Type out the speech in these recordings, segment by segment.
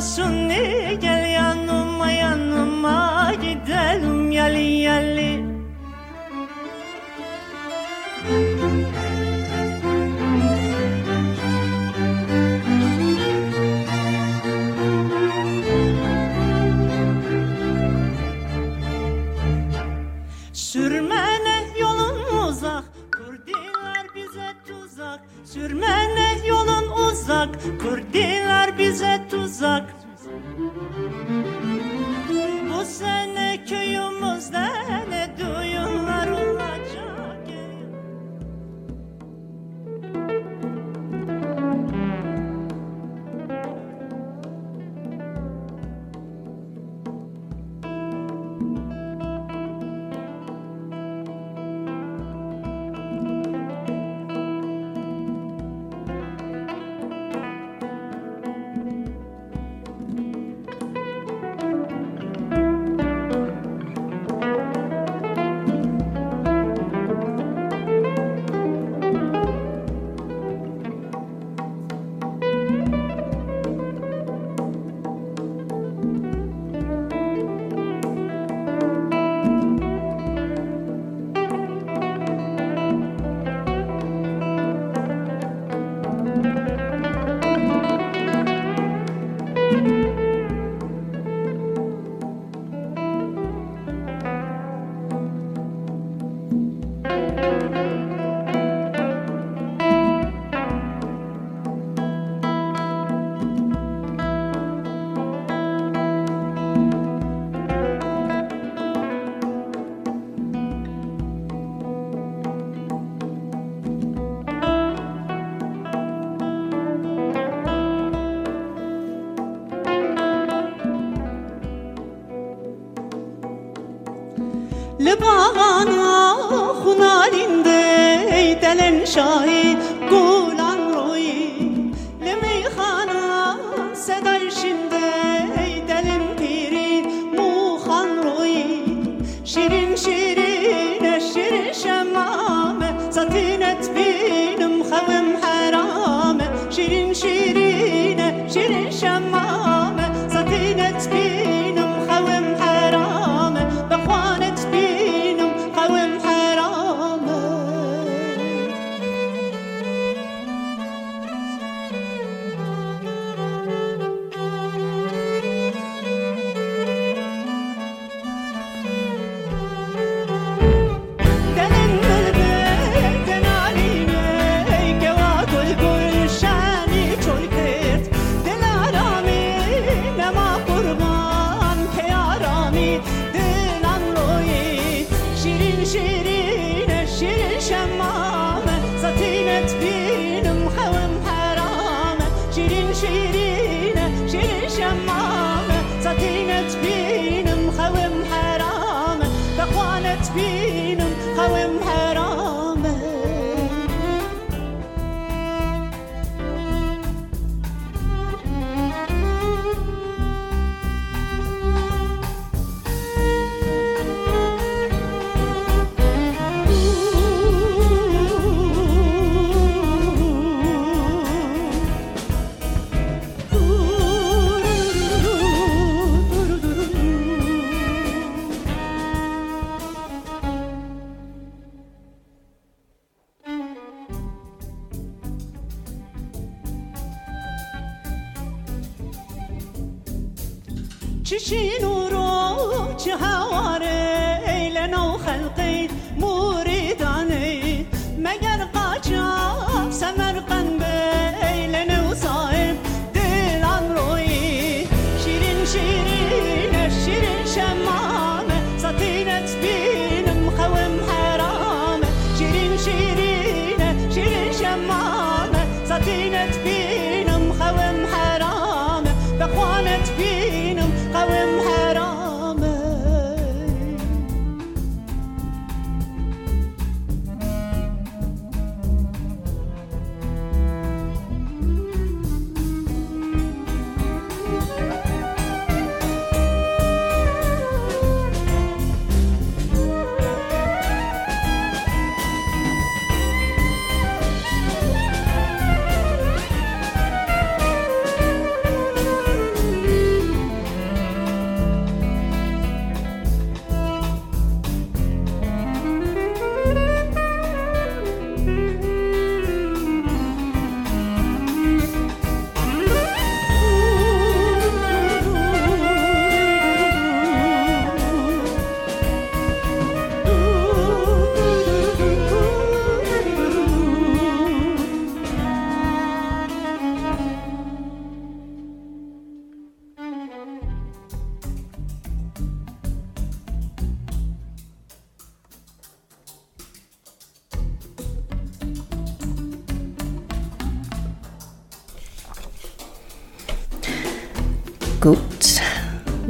सुने uzak Kurdiler bize tuzak. Bu sene köyümüzde সংশয়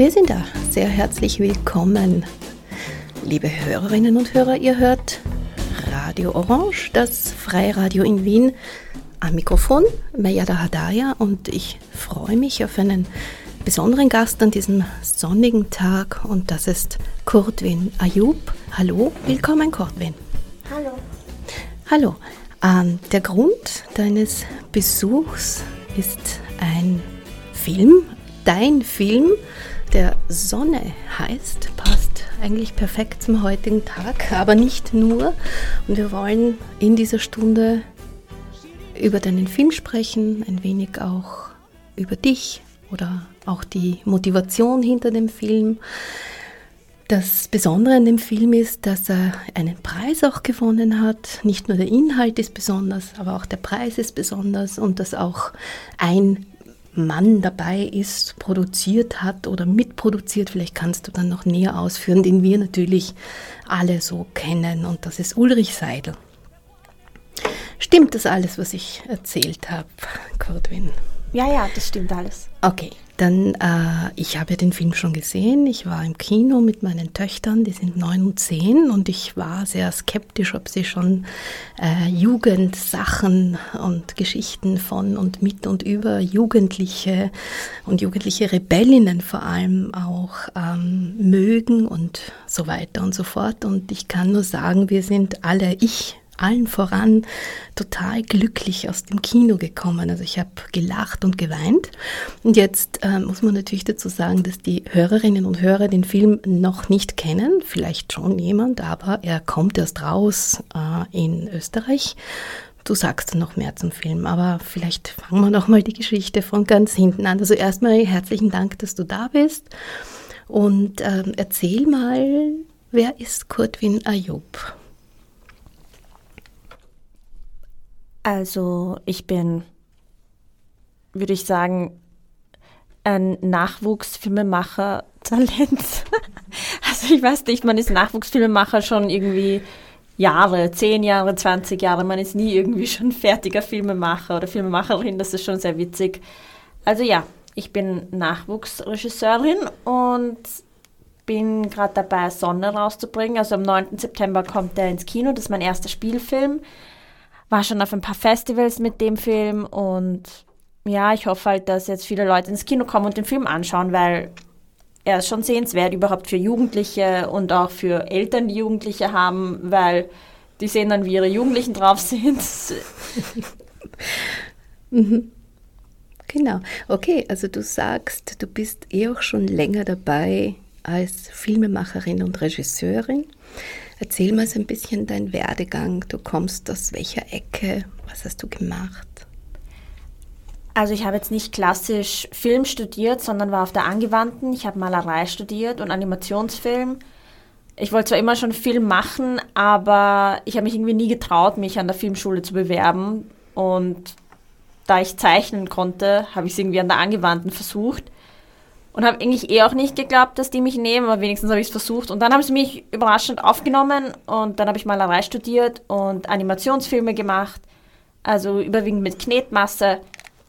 Wir sind da. Sehr herzlich willkommen, liebe Hörerinnen und Hörer. Ihr hört Radio Orange, das Freiradio in Wien. Am Mikrofon Meyada Hadaya und ich freue mich auf einen besonderen Gast an diesem sonnigen Tag und das ist Kurtwin Ayub. Hallo, willkommen Kurtwin. Hallo. Hallo. Ähm, der Grund deines Besuchs ist ein Film, dein Film, der Sonne heißt, passt eigentlich perfekt zum heutigen Tag, aber nicht nur. Und wir wollen in dieser Stunde über deinen Film sprechen, ein wenig auch über dich oder auch die Motivation hinter dem Film. Das Besondere an dem Film ist, dass er einen Preis auch gewonnen hat. Nicht nur der Inhalt ist besonders, aber auch der Preis ist besonders und dass auch ein Mann dabei ist, produziert hat oder mitproduziert. Vielleicht kannst du dann noch näher ausführen, den wir natürlich alle so kennen und das ist Ulrich Seidel. Stimmt das alles, was ich erzählt habe, Cordwin? Ja, ja, das stimmt alles. Okay, dann, äh, ich habe ja den Film schon gesehen. Ich war im Kino mit meinen Töchtern, die sind neun und zehn, und ich war sehr skeptisch, ob sie schon äh, Jugendsachen und Geschichten von und mit und über Jugendliche und jugendliche Rebellinnen vor allem auch ähm, mögen und so weiter und so fort. Und ich kann nur sagen, wir sind alle, ich allen voran total glücklich aus dem Kino gekommen. Also ich habe gelacht und geweint. Und jetzt äh, muss man natürlich dazu sagen, dass die Hörerinnen und Hörer den Film noch nicht kennen. Vielleicht schon jemand, aber er kommt erst raus äh, in Österreich. Du sagst noch mehr zum Film, aber vielleicht fangen wir noch mal die Geschichte von ganz hinten an. Also erstmal herzlichen Dank, dass du da bist. Und äh, erzähl mal, wer ist Kurtwin Ayub? Also ich bin, würde ich sagen, ein Nachwuchsfilmemacher-Talent. also ich weiß nicht, man ist Nachwuchsfilmemacher schon irgendwie Jahre, 10 Jahre, 20 Jahre. Man ist nie irgendwie schon fertiger Filmemacher oder Filmemacherin. Das ist schon sehr witzig. Also ja, ich bin Nachwuchsregisseurin und bin gerade dabei, Sonne rauszubringen. Also am 9. September kommt der ins Kino. Das ist mein erster Spielfilm war schon auf ein paar Festivals mit dem Film und ja, ich hoffe halt, dass jetzt viele Leute ins Kino kommen und den Film anschauen, weil er ist schon sehenswert überhaupt für Jugendliche und auch für Eltern, die Jugendliche haben, weil die sehen dann, wie ihre Jugendlichen drauf sind. mhm. Genau. Okay, also du sagst, du bist eh auch schon länger dabei als Filmemacherin und Regisseurin. Erzähl mal so ein bisschen deinen Werdegang. Du kommst aus welcher Ecke? Was hast du gemacht? Also ich habe jetzt nicht klassisch Film studiert, sondern war auf der Angewandten. Ich habe Malerei studiert und Animationsfilm. Ich wollte zwar immer schon Film machen, aber ich habe mich irgendwie nie getraut, mich an der Filmschule zu bewerben. Und da ich zeichnen konnte, habe ich es irgendwie an der Angewandten versucht. Und habe eigentlich eh auch nicht geglaubt, dass die mich nehmen, aber wenigstens habe ich es versucht. Und dann haben sie mich überraschend aufgenommen und dann habe ich Malerei studiert und Animationsfilme gemacht, also überwiegend mit Knetmasse.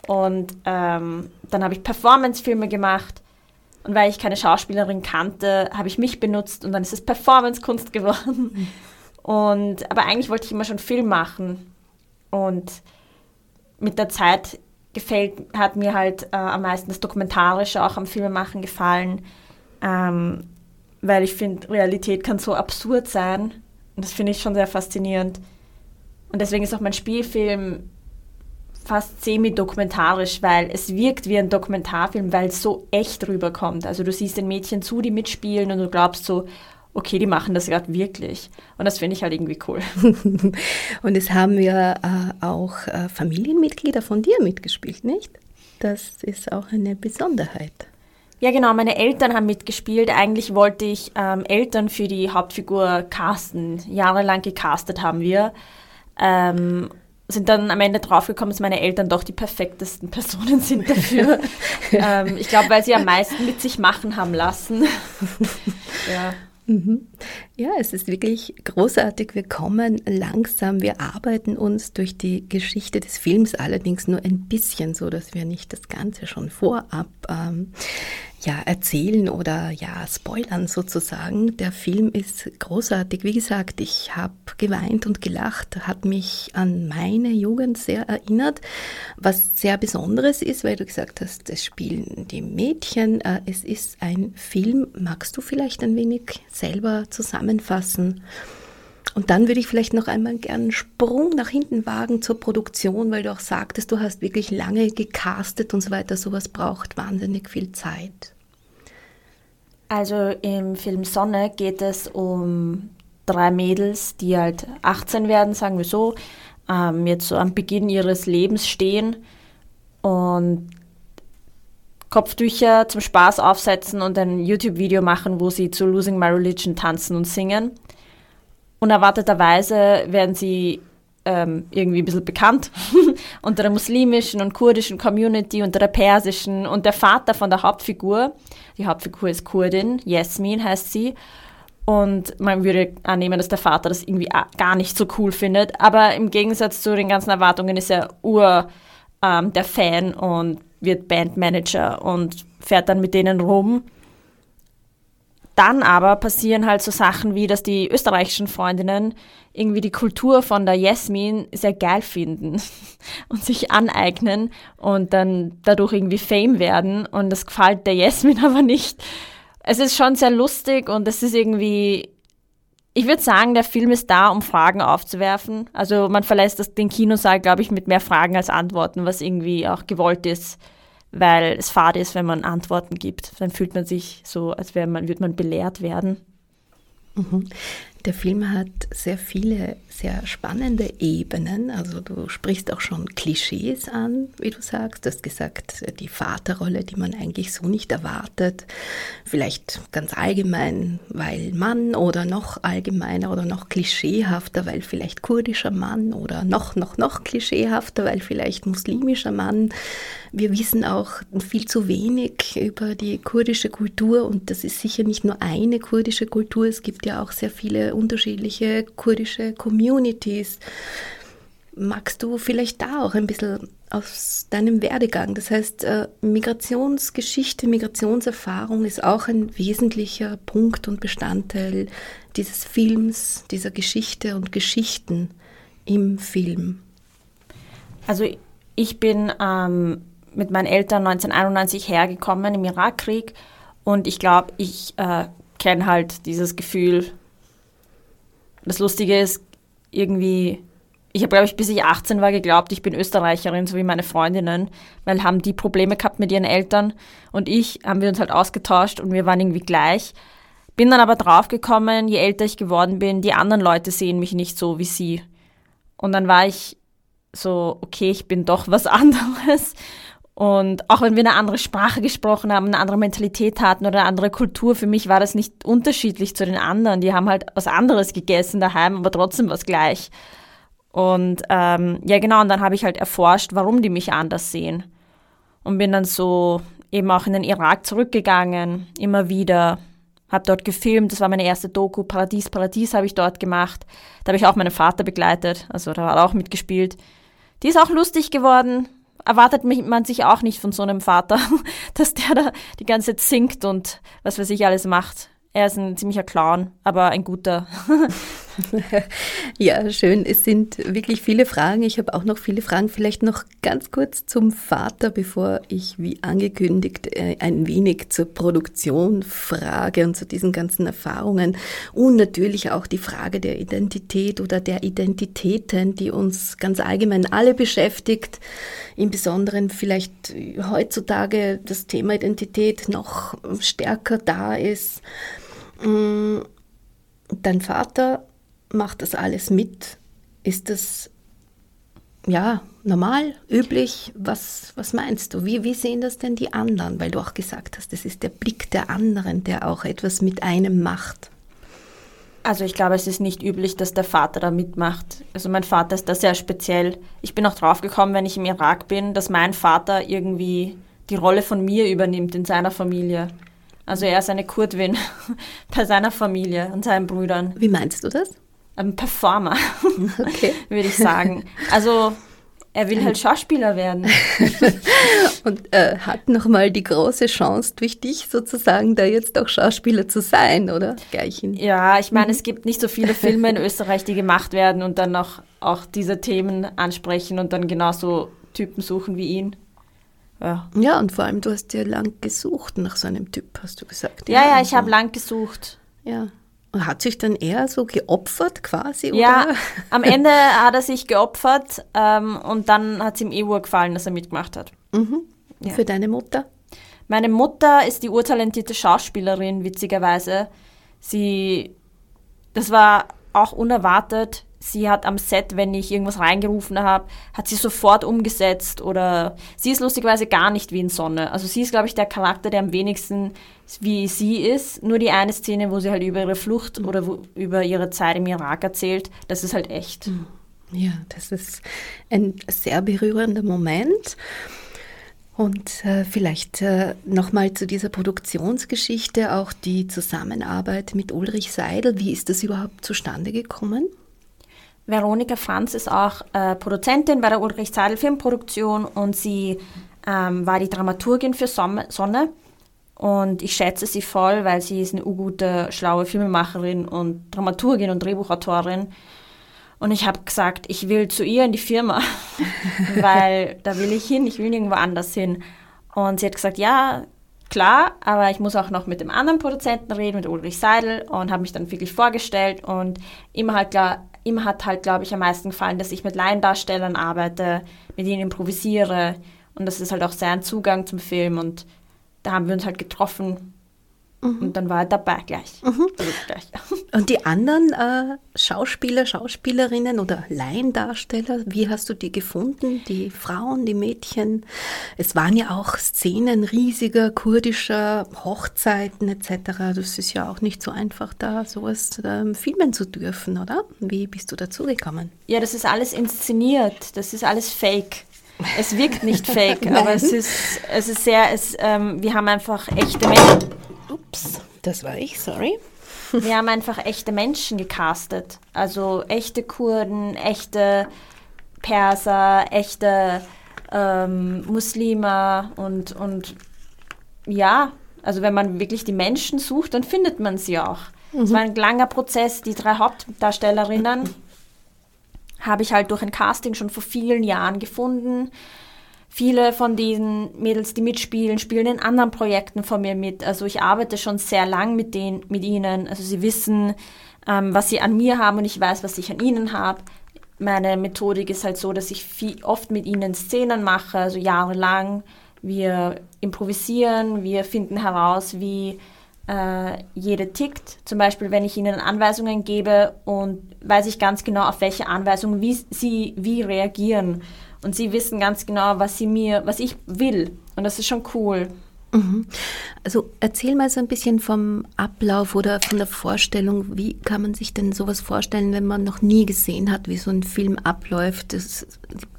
Und ähm, dann habe ich Performancefilme gemacht. Und weil ich keine Schauspielerin kannte, habe ich mich benutzt und dann ist es Performancekunst geworden. Mhm. Und, aber eigentlich wollte ich immer schon Film machen. Und mit der Zeit gefällt, hat mir halt äh, am meisten das Dokumentarische auch am Filmemachen gefallen, ähm, weil ich finde, Realität kann so absurd sein und das finde ich schon sehr faszinierend. Und deswegen ist auch mein Spielfilm fast semi-dokumentarisch, weil es wirkt wie ein Dokumentarfilm, weil es so echt rüberkommt. Also du siehst den Mädchen zu, die mitspielen und du glaubst so, okay, die machen das gerade wirklich. Und das finde ich halt irgendwie cool. und es haben ja äh, auch äh, Familienmitglieder von dir mitgespielt, nicht? Das ist auch eine Besonderheit. Ja, genau, meine Eltern haben mitgespielt. Eigentlich wollte ich ähm, Eltern für die Hauptfigur casten. Jahrelang gecastet haben wir. Ähm, sind dann am Ende draufgekommen, dass meine Eltern doch die perfektesten Personen sind dafür. ähm, ich glaube, weil sie am meisten mit sich machen haben lassen. ja. Mhm. Ja, es ist wirklich großartig. Wir kommen langsam, wir arbeiten uns durch die Geschichte des Films allerdings nur ein bisschen, so dass wir nicht das Ganze schon vorab ähm, ja, erzählen oder ja, spoilern sozusagen. Der Film ist großartig. Wie gesagt, ich habe geweint und gelacht, hat mich an meine Jugend sehr erinnert, was sehr Besonderes ist, weil du gesagt hast, es spielen die Mädchen. Äh, es ist ein Film. Magst du vielleicht ein wenig selber zusammenfassen? Und dann würde ich vielleicht noch einmal gerne einen Sprung nach hinten wagen zur Produktion, weil du auch sagtest, du hast wirklich lange gecastet und so weiter. Sowas braucht wahnsinnig viel Zeit. Also im Film Sonne geht es um drei Mädels, die halt 18 werden, sagen wir so, ähm, jetzt so am Beginn ihres Lebens stehen und Kopftücher zum Spaß aufsetzen und ein YouTube-Video machen, wo sie zu Losing My Religion tanzen und singen. Unerwarteterweise werden sie ähm, irgendwie ein bisschen bekannt. Unter der muslimischen und kurdischen Community, unter der persischen und der Vater von der Hauptfigur, die Hauptfigur ist Kurdin, Yasmin heißt sie, und man würde annehmen, dass der Vater das irgendwie gar nicht so cool findet, aber im Gegensatz zu den ganzen Erwartungen ist er ur ähm, der Fan und wird Bandmanager und fährt dann mit denen rum dann aber passieren halt so Sachen wie, dass die österreichischen Freundinnen irgendwie die Kultur von der Jasmin sehr geil finden und sich aneignen und dann dadurch irgendwie Fame werden und das gefällt der Jasmin aber nicht. Es ist schon sehr lustig und es ist irgendwie, ich würde sagen, der Film ist da, um Fragen aufzuwerfen. Also man verlässt das, den Kinosaal, glaube ich, mit mehr Fragen als Antworten, was irgendwie auch gewollt ist weil es fad ist, wenn man Antworten gibt. Dann fühlt man sich so, als wäre man, würde man belehrt werden. Mhm. Der Film hat sehr viele sehr spannende Ebenen. Also du sprichst auch schon Klischees an, wie du sagst. Du hast gesagt, die Vaterrolle, die man eigentlich so nicht erwartet. Vielleicht ganz allgemein, weil Mann oder noch allgemeiner oder noch klischeehafter, weil vielleicht kurdischer Mann oder noch, noch, noch klischeehafter, weil vielleicht muslimischer Mann. Wir wissen auch viel zu wenig über die kurdische Kultur und das ist sicher nicht nur eine kurdische Kultur. Es gibt ja auch sehr viele unterschiedliche kurdische Communities. Magst du vielleicht da auch ein bisschen aus deinem Werdegang? Das heißt, äh, Migrationsgeschichte, Migrationserfahrung ist auch ein wesentlicher Punkt und Bestandteil dieses Films, dieser Geschichte und Geschichten im Film. Also ich bin ähm, mit meinen Eltern 1991 hergekommen im Irakkrieg und ich glaube, ich äh, kenne halt dieses Gefühl, das Lustige ist, irgendwie, ich habe, glaube ich, bis ich 18 war geglaubt, ich bin Österreicherin, so wie meine Freundinnen, weil haben die Probleme gehabt mit ihren Eltern und ich haben wir uns halt ausgetauscht und wir waren irgendwie gleich. Bin dann aber draufgekommen, je älter ich geworden bin, die anderen Leute sehen mich nicht so wie sie. Und dann war ich so, okay, ich bin doch was anderes. Und auch wenn wir eine andere Sprache gesprochen haben, eine andere Mentalität hatten oder eine andere Kultur, für mich war das nicht unterschiedlich zu den anderen. Die haben halt was anderes gegessen daheim, aber trotzdem was gleich. Und ähm, ja, genau, und dann habe ich halt erforscht, warum die mich anders sehen. Und bin dann so eben auch in den Irak zurückgegangen, immer wieder. Habe dort gefilmt, das war meine erste Doku, Paradies, Paradies habe ich dort gemacht. Da habe ich auch meinen Vater begleitet, also da hat er auch mitgespielt. Die ist auch lustig geworden, erwartet man sich auch nicht von so einem Vater, dass der da die ganze Zeit singt und was weiß ich alles macht. Er ist ein ziemlicher Clown, aber ein guter. ja, schön. Es sind wirklich viele Fragen. Ich habe auch noch viele Fragen. Vielleicht noch ganz kurz zum Vater, bevor ich, wie angekündigt, äh, ein wenig zur Produktion frage und zu diesen ganzen Erfahrungen. Und natürlich auch die Frage der Identität oder der Identitäten, die uns ganz allgemein alle beschäftigt. Im Besonderen vielleicht heutzutage das Thema Identität noch stärker da ist. Mm, dein Vater macht das alles mit. Ist das ja normal, üblich? Was, was meinst du? Wie, wie sehen das denn die anderen? Weil du auch gesagt hast, das ist der Blick der anderen, der auch etwas mit einem macht. Also ich glaube, es ist nicht üblich, dass der Vater da mitmacht. Also mein Vater ist da sehr speziell. Ich bin auch draufgekommen, wenn ich im Irak bin, dass mein Vater irgendwie die Rolle von mir übernimmt in seiner Familie. Also er ist eine Kurdwin bei seiner Familie und seinen Brüdern. Wie meinst du das? Ein Performer, Okay. würde ich sagen. Also er will halt Schauspieler werden. Und äh, hat nochmal die große Chance durch dich sozusagen, da jetzt auch Schauspieler zu sein, oder? Gleich in Ja, ich meine, es gibt nicht so viele Filme in Österreich, die gemacht werden und dann noch auch diese Themen ansprechen und dann genauso Typen suchen wie ihn. Ja, Ja, und vor allem, du hast ja lang gesucht nach so einem Typ, hast du gesagt. ja, ja ich also, habe lang gesucht. Ja. Und hat sich dann eher so geopfert quasi, Ja, oder? am Ende hat er sich geopfert ähm, und dann hat es ihm eh gefallen, dass er mitgemacht hat. ja. Für deine Mutter? Meine Mutter ist die urtalentierte Schauspielerin, witzigerweise. Sie, das war auch unerwartet. Sie hat am Set, wenn ich irgendwas reingerufen habe, hat sie sofort umgesetzt oder sie ist lustigerweise gar nicht wie in Sonne. Also sie ist, glaube ich, der Charakter, der am wenigsten wie sie ist. Nur die eine Szene, wo sie halt über ihre Flucht oder wo, über ihre Zeit im Irak erzählt, das ist halt echt. Ja, das ist ein sehr berührender Moment. Und äh, vielleicht äh, nochmal zu dieser Produktionsgeschichte, auch die Zusammenarbeit mit Ulrich Seidel. Wie ist das überhaupt zustande gekommen? Veronika Franz ist auch äh, Produzentin bei der Ulrich Seidel Filmproduktion und sie ähm, war die Dramaturgin für Sonne. Und ich schätze sie voll, weil sie ist eine gute, schlaue Filmemacherin und Dramaturgin und Drehbuchautorin. Und ich habe gesagt, ich will zu ihr in die Firma, weil da will ich hin, ich will nirgendwo anders hin. Und sie hat gesagt, ja, klar, aber ich muss auch noch mit dem anderen Produzenten reden, mit Ulrich Seidel und habe mich dann wirklich vorgestellt und ihm, halt, klar- ihm hat halt, glaube ich, am meisten gefallen, dass ich mit Laiendarstellern arbeite, mit ihnen improvisiere. Und das ist halt auch sein Zugang zum Film. Und da haben wir uns halt getroffen und dann war er dabei gleich. Also gleich. Und die anderen äh, Schauspieler, Schauspielerinnen oder Laiendarsteller, wie hast du die gefunden? Die Frauen, die Mädchen? Es waren ja auch Szenen riesiger kurdischer Hochzeiten etc. Das ist ja auch nicht so einfach, da sowas ähm, filmen zu dürfen, oder? Wie bist du dazu gekommen? Ja, das ist alles inszeniert, das ist alles fake. Es wirkt nicht fake, aber es ist, es ist sehr, es, ähm, wir haben einfach echte Menschen. Ups, das war ich, sorry. Wir haben einfach echte Menschen gecastet. Also echte Kurden, echte Perser, echte ähm, Muslime und, und ja, also wenn man wirklich die Menschen sucht, dann findet man sie auch. Es war ein langer Prozess. Die drei Hauptdarstellerinnen habe ich halt durch ein Casting schon vor vielen Jahren gefunden. Viele von diesen Mädels, die mitspielen, spielen in anderen Projekten von mir mit. Also ich arbeite schon sehr lang mit, denen, mit ihnen. Also sie wissen, ähm, was sie an mir haben und ich weiß, was ich an ihnen habe. Meine Methodik ist halt so, dass ich viel, oft mit ihnen Szenen mache, also jahrelang. Wir improvisieren, wir finden heraus, wie äh, jede tickt. Zum Beispiel, wenn ich ihnen Anweisungen gebe und weiß ich ganz genau, auf welche Anweisungen wie sie wie reagieren. Und sie wissen ganz genau, was sie mir, was ich will. Und das ist schon cool. Also erzähl mal so ein bisschen vom Ablauf oder von der Vorstellung. Wie kann man sich denn sowas vorstellen, wenn man noch nie gesehen hat, wie so ein Film abläuft? Das,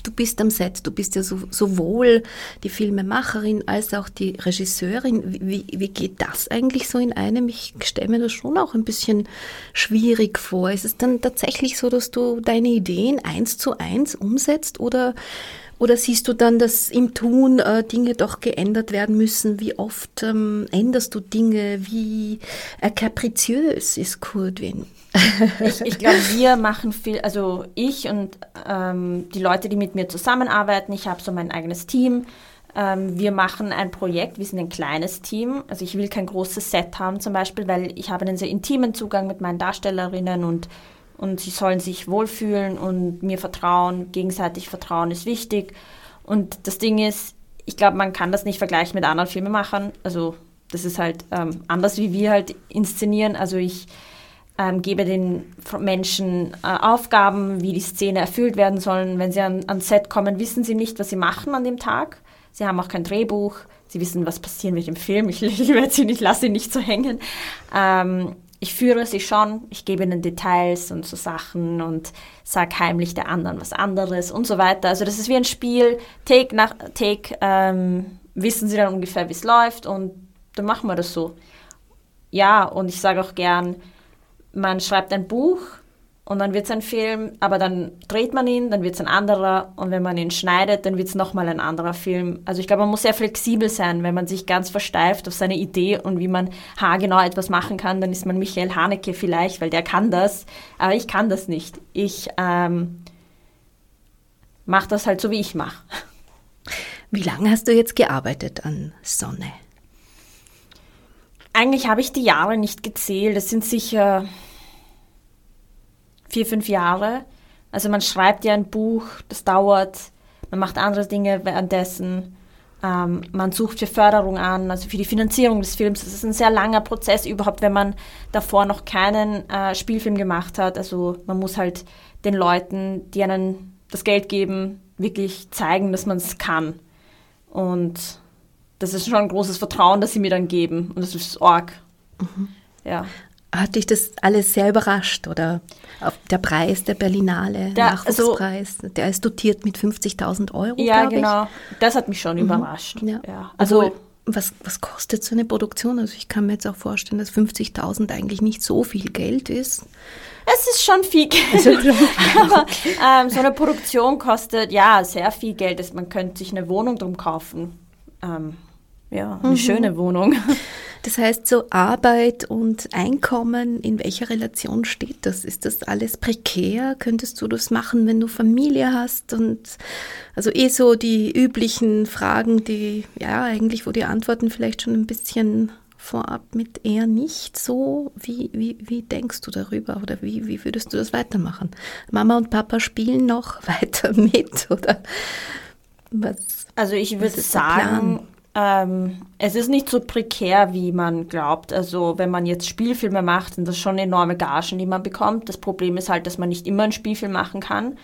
du bist am Set, du bist ja so, sowohl die Filmemacherin als auch die Regisseurin. Wie, wie geht das eigentlich so in einem? Ich stelle mir das schon auch ein bisschen schwierig vor. Ist es dann tatsächlich so, dass du deine Ideen eins zu eins umsetzt oder oder siehst du dann, dass im Tun äh, Dinge doch geändert werden müssen? Wie oft ähm, änderst du Dinge? Wie äh, kapriziös ist Kurdwin? Ich, ich glaube, wir machen viel, also ich und ähm, die Leute, die mit mir zusammenarbeiten, ich habe so mein eigenes Team. Ähm, wir machen ein Projekt, wir sind ein kleines Team. Also ich will kein großes Set haben zum Beispiel, weil ich habe einen sehr intimen Zugang mit meinen Darstellerinnen und und sie sollen sich wohlfühlen und mir vertrauen. Gegenseitig Vertrauen ist wichtig. Und das Ding ist, ich glaube, man kann das nicht vergleichen mit anderen Filmemachern. Also das ist halt ähm, anders, wie wir halt inszenieren. Also ich ähm, gebe den Menschen äh, Aufgaben, wie die Szene erfüllt werden sollen. Wenn sie an, ans Set kommen, wissen sie nicht, was sie machen an dem Tag. Sie haben auch kein Drehbuch. Sie wissen, was passieren mit dem Film. Ich, ich werde lasse sie nicht so hängen. Ähm, ich führe sie schon, ich gebe ihnen Details und so Sachen und sage heimlich der anderen was anderes und so weiter. Also das ist wie ein Spiel, Take nach Take ähm, wissen sie dann ungefähr, wie es läuft und dann machen wir das so. ja, und ich sage auch gern, man schreibt ein Buch und dann wird es ein Film, aber dann dreht man ihn, dann wird es ein anderer und wenn man ihn schneidet, dann wird es nochmal ein anderer Film. Also ich glaube, man muss sehr flexibel sein, wenn man sich ganz versteift auf seine Idee und wie man haargenau etwas machen kann, dann ist man Michael Haneke vielleicht, weil der kann das, aber ich kann das nicht. Ich ähm, mache das halt so, wie ich mache. Wie lange hast du jetzt gearbeitet an Sonne? Eigentlich habe ich die Jahre nicht gezählt. Das sind sicher vier, fünf Jahre. Also man schreibt ja ein Buch, das dauert, man macht andere Dinge währenddessen, ähm, man sucht für Förderung an, also für die Finanzierung des Films. Das ist ein sehr langer Prozess überhaupt, wenn man davor noch keinen äh, Spielfilm gemacht hat. Also man muss halt den Leuten, die einen das Geld geben, wirklich zeigen, dass man es kann. Und das ist schon ein großes Vertrauen, das sie mir dann geben. Und das ist arg. Mhm. Ja. Hat dich das alles sehr überrascht oder der Preis der Berlinale, Der- Nachwuchspreis, der ist dotiert mit 50.000 Euro, Ja, genau. Das hat mich schon überrascht. Ich. Ja. Ja. Also, Also, was, was kostet so eine Produktion? Also ich kann mir jetzt auch vorstellen, dass 50.000 eigentlich nicht so viel Geld ist. es ist schon viel Geld. Aber ähm, so eine Produktion kostet ja sehr viel Geld. Das- Man könnte sich eine Wohnung drum kaufen. Ähm, ja, eine schöne Wohnung. Das heißt, so Arbeit und Einkommen, in welcher Relation steht das? Ist das alles prekär? Könntest du das machen, wenn du Familie hast? Und also eh so die üblichen Fragen, die, ja, eigentlich, wo die Antworten vielleicht schon ein bisschen vorab mit eher nicht so. Wie, wie, wie denkst du darüber oder wie, wie würdest du das weitermachen? Mama und Papa spielen noch weiter mit oder was? Also ich würde sagen, ähm, es ist nicht so prekär, wie man glaubt. Also wenn man jetzt Spielfilme macht, sind das schon enorme Gagen, die man bekommt. Das Problem ist halt, dass man nicht immer einen Spielfilm machen kann.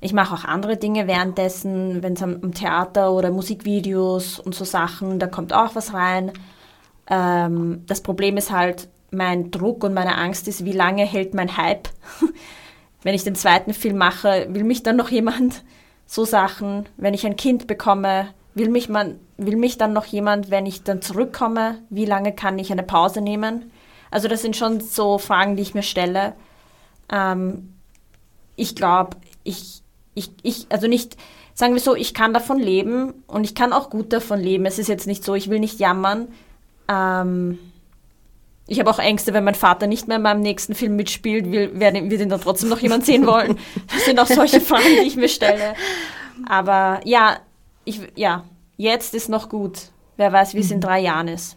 Ich mache auch andere Dinge währenddessen, wenn es am, am Theater oder Musikvideos und so Sachen, da kommt auch was rein. Ähm, das Problem ist halt, mein Druck und meine Angst ist, wie lange hält mein Hype? wenn ich den zweiten Film mache, will mich dann noch jemand so Sachen, wenn ich ein Kind bekomme, will mich man, will mich dann noch jemand, wenn ich dann zurückkomme, wie lange kann ich eine Pause nehmen? Also das sind schon so Fragen, die ich mir stelle. Ähm, ich glaube, ich, ich, ich, also nicht, sagen wir so, ich kann davon leben und ich kann auch gut davon leben. Es ist jetzt nicht so, ich will nicht jammern. Ähm, ich habe auch Ängste, wenn mein Vater nicht mehr in meinem nächsten Film mitspielt, will, werde, wird ihn dann trotzdem noch jemand sehen wollen. Das sind auch solche Fragen, die ich mir stelle. Aber ja, ich, ja, jetzt ist noch gut. Wer weiß, wie es in drei Jahren ist.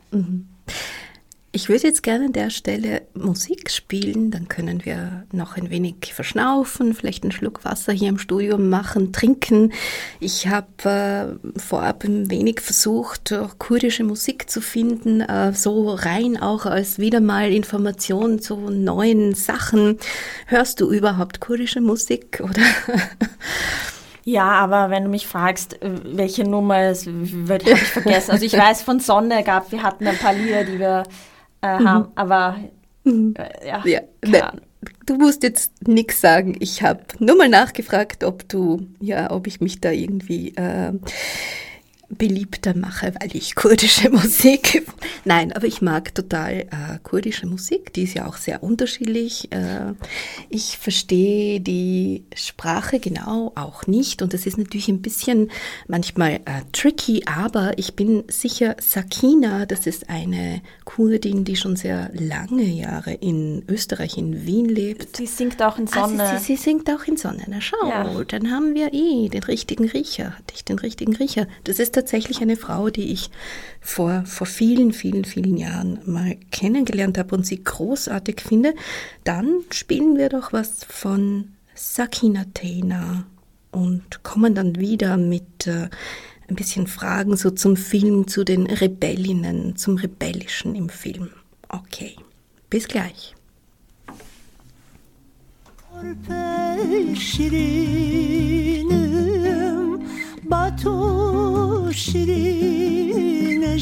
Ich würde jetzt gerne an der Stelle Musik spielen, dann können wir noch ein wenig verschnaufen, vielleicht einen Schluck Wasser hier im Studio machen, trinken. Ich habe äh, vorab ein wenig versucht, auch kurdische Musik zu finden, äh, so rein auch als wieder mal Information zu neuen Sachen. Hörst du überhaupt kurdische Musik oder? Ja, aber wenn du mich fragst, äh, welche Nummer es wird, habe ich vergessen. Also ich weiß von Sonne gab, wir hatten ein paar Lieder, die wir äh, haben, aber äh, ja, Ja, ne, du musst jetzt nichts sagen. Ich habe nur mal nachgefragt, ob du, ja, ob ich mich da irgendwie äh, beliebter mache, weil ich kurdische Musik. Nein, aber ich mag total äh, kurdische Musik. Die ist ja auch sehr unterschiedlich. Äh, ich verstehe die Sprache genau auch nicht und das ist natürlich ein bisschen manchmal äh, tricky, aber ich bin sicher, Sakina, das ist eine Kurdin, die schon sehr lange Jahre in Österreich, in Wien lebt. Sie singt auch in Ah, Sonne. sie, sie, sie singt auch in Sonne. Na schau, Ja. dann haben wir eh den richtigen Riecher. Hatte ich den richtigen Riecher. Das ist tatsächlich eine Frau, die ich vor, vor vielen, vielen, vielen Jahren mal kennengelernt habe und sie großartig finde. Dann spielen wir doch was von Sakina Tena und kommen dann wieder mit äh, ein bisschen Fragen so zum Film, zu den Rebellinnen, zum Rebellischen im Film. Okay, bis gleich. با تو شیرین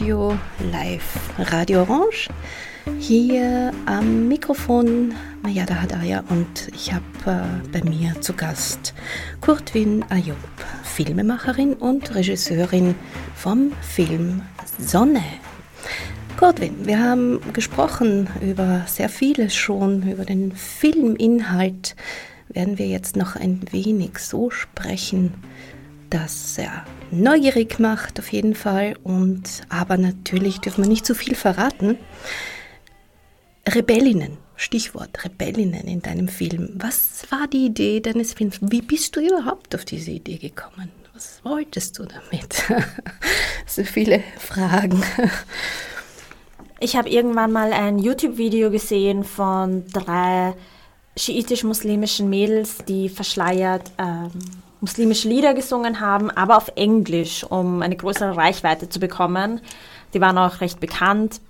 Studio Live Radio Orange. Hier am Mikrofon Mayada Hadaya und ich habe äh, bei mir zu Gast Kurtwin Ayub, Filmemacherin und Regisseurin vom Film Sonne. Kurtwin, wir haben gesprochen über sehr vieles schon, über den Filminhalt. Werden wir jetzt noch ein wenig so sprechen, das sehr neugierig macht auf jeden Fall und aber natürlich dürfen wir nicht zu viel verraten. Rebellinnen, Stichwort Rebellinnen in deinem Film. Was war die Idee deines Films? Wie bist du überhaupt auf diese Idee gekommen? Was wolltest du damit? so viele Fragen. Ich habe irgendwann mal ein YouTube-Video gesehen von drei schiitisch-muslimischen Mädels, die verschleiert ähm, muslimische Lieder gesungen haben, aber auf Englisch, um eine größere Reichweite zu bekommen. Die waren auch recht bekannt.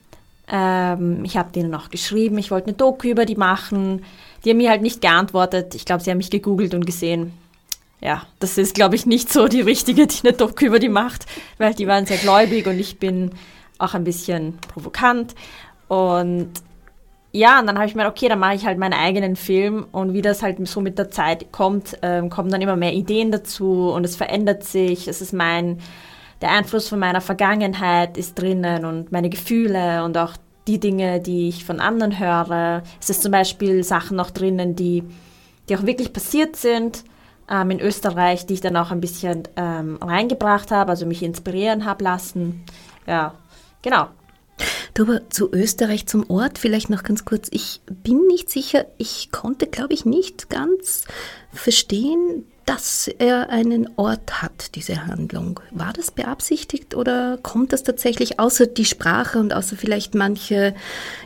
Ähm, ich habe denen auch geschrieben, ich wollte eine Doku über die machen. Die haben mir halt nicht geantwortet. Ich glaube, sie haben mich gegoogelt und gesehen. Ja, das ist, glaube ich, nicht so die richtige, die eine Doku über die macht, weil die waren sehr gläubig und ich bin auch ein bisschen provokant. Und ja, und dann habe ich mir okay, dann mache ich halt meinen eigenen Film und wie das halt so mit der Zeit kommt, ähm, kommen dann immer mehr Ideen dazu und es verändert sich. Es ist mein, der Einfluss von meiner Vergangenheit ist drinnen und meine Gefühle und auch die Dinge, die ich von anderen höre. Es ist zum Beispiel Sachen noch drinnen, die, die auch wirklich passiert sind ähm, in Österreich, die ich dann auch ein bisschen ähm, reingebracht habe, also mich inspirieren habe lassen. Ja, genau. Du aber zu Österreich zum Ort vielleicht noch ganz kurz. Ich bin nicht sicher, ich konnte, glaube ich, nicht ganz verstehen, dass er einen Ort hat, diese Handlung. War das beabsichtigt oder kommt das tatsächlich außer die Sprache und außer vielleicht manche,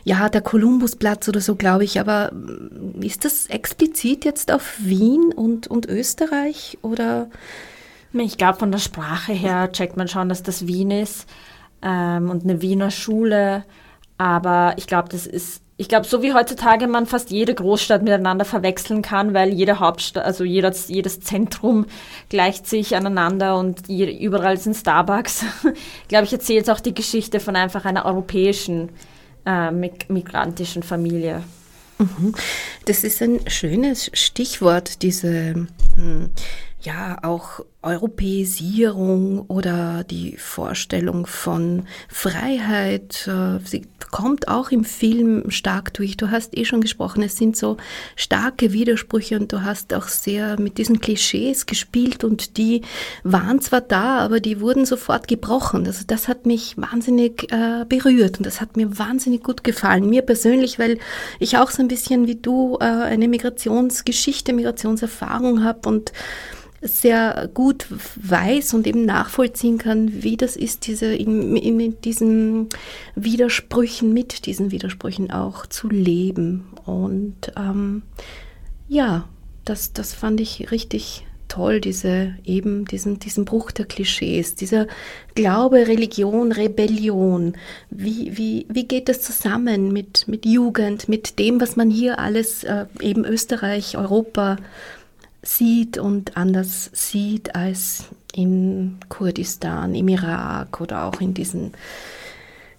ja, der Kolumbusplatz oder so, glaube ich, aber mm, ist das explizit jetzt auf Wien und, und Österreich oder? Ich glaube, von der Sprache her checkt man schon, dass das Wien ist ähm, und eine Wiener Schule. Aber ich glaube, das ist, ich glaube, so wie heutzutage man fast jede Großstadt miteinander verwechseln kann, weil jede Hauptstadt, also jeder, jedes Zentrum gleicht sich aneinander und überall sind Starbucks. glaube ich, erzählt es auch die Geschichte von einfach einer europäischen äh, mig migrantischen Familie. Das ist ein schönes Stichwort, diese hm, ja auch Europäisierung oder die Vorstellung von Freiheit. äh, Sie kommt auch im Film stark durch. Du hast eh schon gesprochen, es sind so starke Widersprüche und du hast auch sehr mit diesen Klischees gespielt und die waren zwar da, aber die wurden sofort gebrochen. Also das hat mich wahnsinnig äh, berührt und das hat mir wahnsinnig gut gefallen. Mir persönlich, weil ich auch so ein bisschen wie du äh, eine Migrationsgeschichte, Migrationserfahrung habe und sehr gut weiß und eben nachvollziehen kann, wie das ist, diese in, in, diesen Widersprüchen, mit diesen Widersprüchen auch zu leben. Und ähm, ja, das, das fand ich richtig toll, diese eben diesen, diesen Bruch der Klischees, dieser Glaube, Religion, Rebellion. Wie, wie, wie geht das zusammen mit, mit Jugend, mit dem, was man hier alles äh, eben Österreich, Europa sieht und anders sieht als in Kurdistan, im Irak oder auch in diesen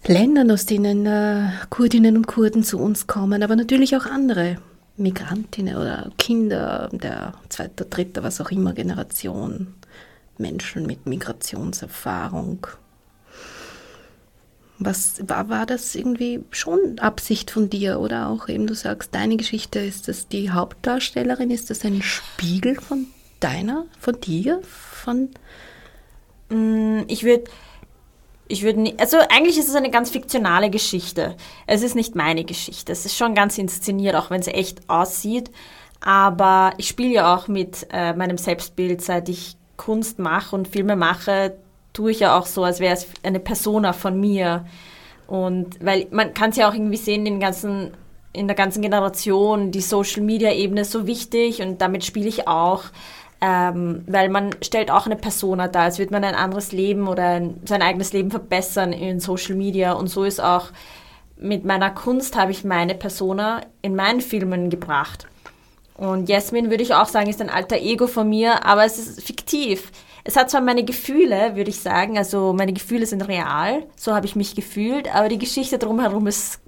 Ländern, aus denen äh, Kurdinnen und Kurden zu uns kommen, aber natürlich auch andere Migrantinnen oder Kinder der zweiten, dritten, was auch immer Generation, Menschen mit Migrationserfahrung. Was war, war das irgendwie schon Absicht von dir oder auch eben du sagst, deine Geschichte ist das die Hauptdarstellerin, ist das ein Spiegel von deiner, von dir, von Mm, Ich würde, ich würde, also eigentlich ist es eine ganz fiktionale Geschichte. Es ist nicht meine Geschichte. Es ist schon ganz inszeniert, auch wenn es echt aussieht. Aber ich spiele ja auch mit äh, meinem Selbstbild, seit ich Kunst mache und Filme mache, tue ich ja auch so, als wäre es eine Persona von mir. Und weil man kann es ja auch irgendwie sehen, den ganzen, in der ganzen Generation, die Social Media Ebene ist so wichtig und damit spiele ich auch. Ähm, weil man stellt auch eine Persona dar, als würde man ein anderes Leben oder ein, sein eigenes Leben verbessern in Social Media. Und so ist auch mit meiner Kunst habe ich meine Persona in meinen Filmen gebracht. Und Jasmin würde ich auch sagen, ist ein alter Ego von mir, aber es ist fiktiv. Es hat zwar meine Gefühle, würde ich sagen, also meine Gefühle sind real, so habe ich mich gefühlt, aber die Geschichte drumherum ist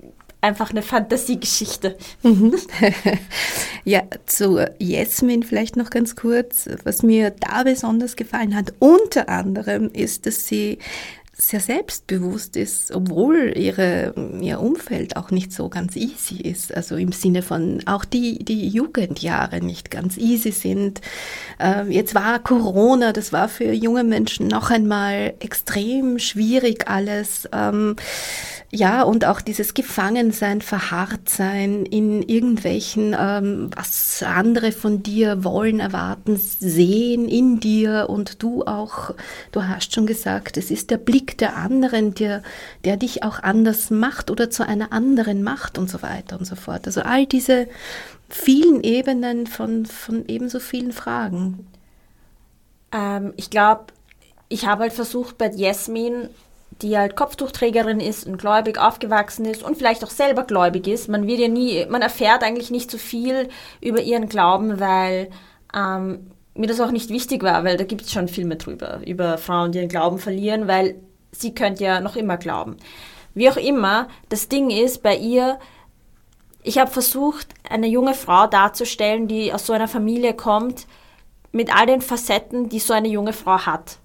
einfach eine Fantasiegeschichte. Ja, zu Jasmin vielleicht noch ganz kurz. Was mir da besonders gefallen hat, unter anderem, ist, dass sie sehr selbstbewusst ist, obwohl ihre, ihr Umfeld auch nicht so ganz easy ist. Also im Sinne von auch die, die Jugendjahre nicht ganz easy sind. Ähm, jetzt war Corona, das war für junge Menschen noch einmal extrem schwierig alles. Ähm, ja, und auch dieses Gefangensein, Verharrtsein in irgendwelchen, ähm, was andere von dir wollen, erwarten, sehen in dir und du auch, du hast schon gesagt, es ist der Blick der anderen, der, der dich auch anders macht oder zu einer anderen macht und so weiter und so fort. Also all diese vielen Ebenen von, von ebenso vielen Fragen. Ähm, ich glaube, ich habe halt versucht bei Jasmin, die halt Kopftuchträgerin ist und gläubig aufgewachsen ist und vielleicht auch selber gläubig ist. Man wird ja nie, man erfährt eigentlich nicht so viel über ihren Glauben, weil ähm, mir das auch nicht wichtig war, weil da gibt es schon Filme drüber, über Frauen, die ihren Glauben verlieren, weil sie könnte ja noch immer glauben. Wie auch immer, das Ding ist bei ihr, ich habe versucht, eine junge Frau darzustellen, die aus so einer Familie kommt, mit all den Facetten, die so eine junge Frau hat.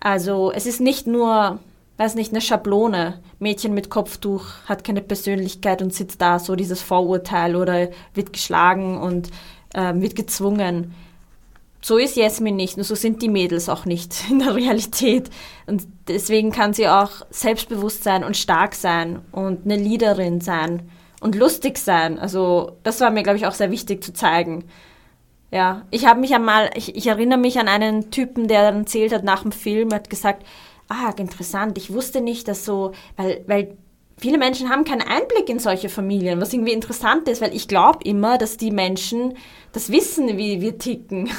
Also es ist nicht nur, weiß nicht, eine Schablone. Mädchen mit Kopftuch hat keine Persönlichkeit und sitzt da, so dieses Vorurteil oder wird geschlagen und ähm, wird gezwungen. So ist Jasmin nicht und so sind die Mädels auch nicht in der Realität. Und deswegen kann sie auch selbstbewusst sein und stark sein und eine Leaderin sein und lustig sein. Also das war mir, glaube ich, auch sehr wichtig zu zeigen. Ja, ich habe mich einmal, ich, ich erinnere mich an einen Typen, der dann erzählt hat nach dem Film, hat gesagt, ah, interessant, ich wusste nicht, dass so, weil, weil viele Menschen haben keinen Einblick in solche Familien, was irgendwie interessant ist, weil ich glaube immer, dass die Menschen das wissen, wie wir ticken.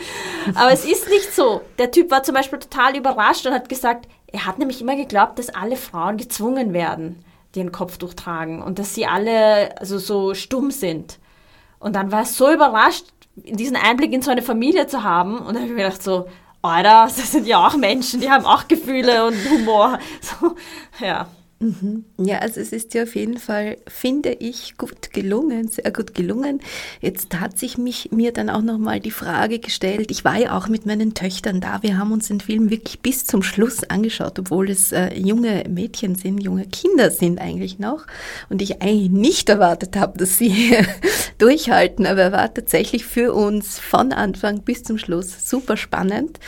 Aber es ist nicht so. Der Typ war zum Beispiel total überrascht und hat gesagt, er hat nämlich immer geglaubt, dass alle Frauen gezwungen werden, die ein Kopftuch tragen und dass sie alle also so stumm sind. Und dann war er so überrascht, diesen Einblick in so eine Familie zu haben. Und dann habe ich mir gedacht so, Alter, das sind ja auch Menschen, die haben auch Gefühle und Humor. So, ja. Ja, also es ist ja auf jeden Fall, finde ich, gut gelungen, sehr gut gelungen. Jetzt hat sich mich, mir dann auch nochmal die Frage gestellt, ich war ja auch mit meinen Töchtern da, wir haben uns den Film wirklich bis zum Schluss angeschaut, obwohl es äh, junge Mädchen sind, junge Kinder sind eigentlich noch. Und ich eigentlich nicht erwartet habe, dass sie durchhalten, aber er war tatsächlich für uns von Anfang bis zum Schluss super spannend.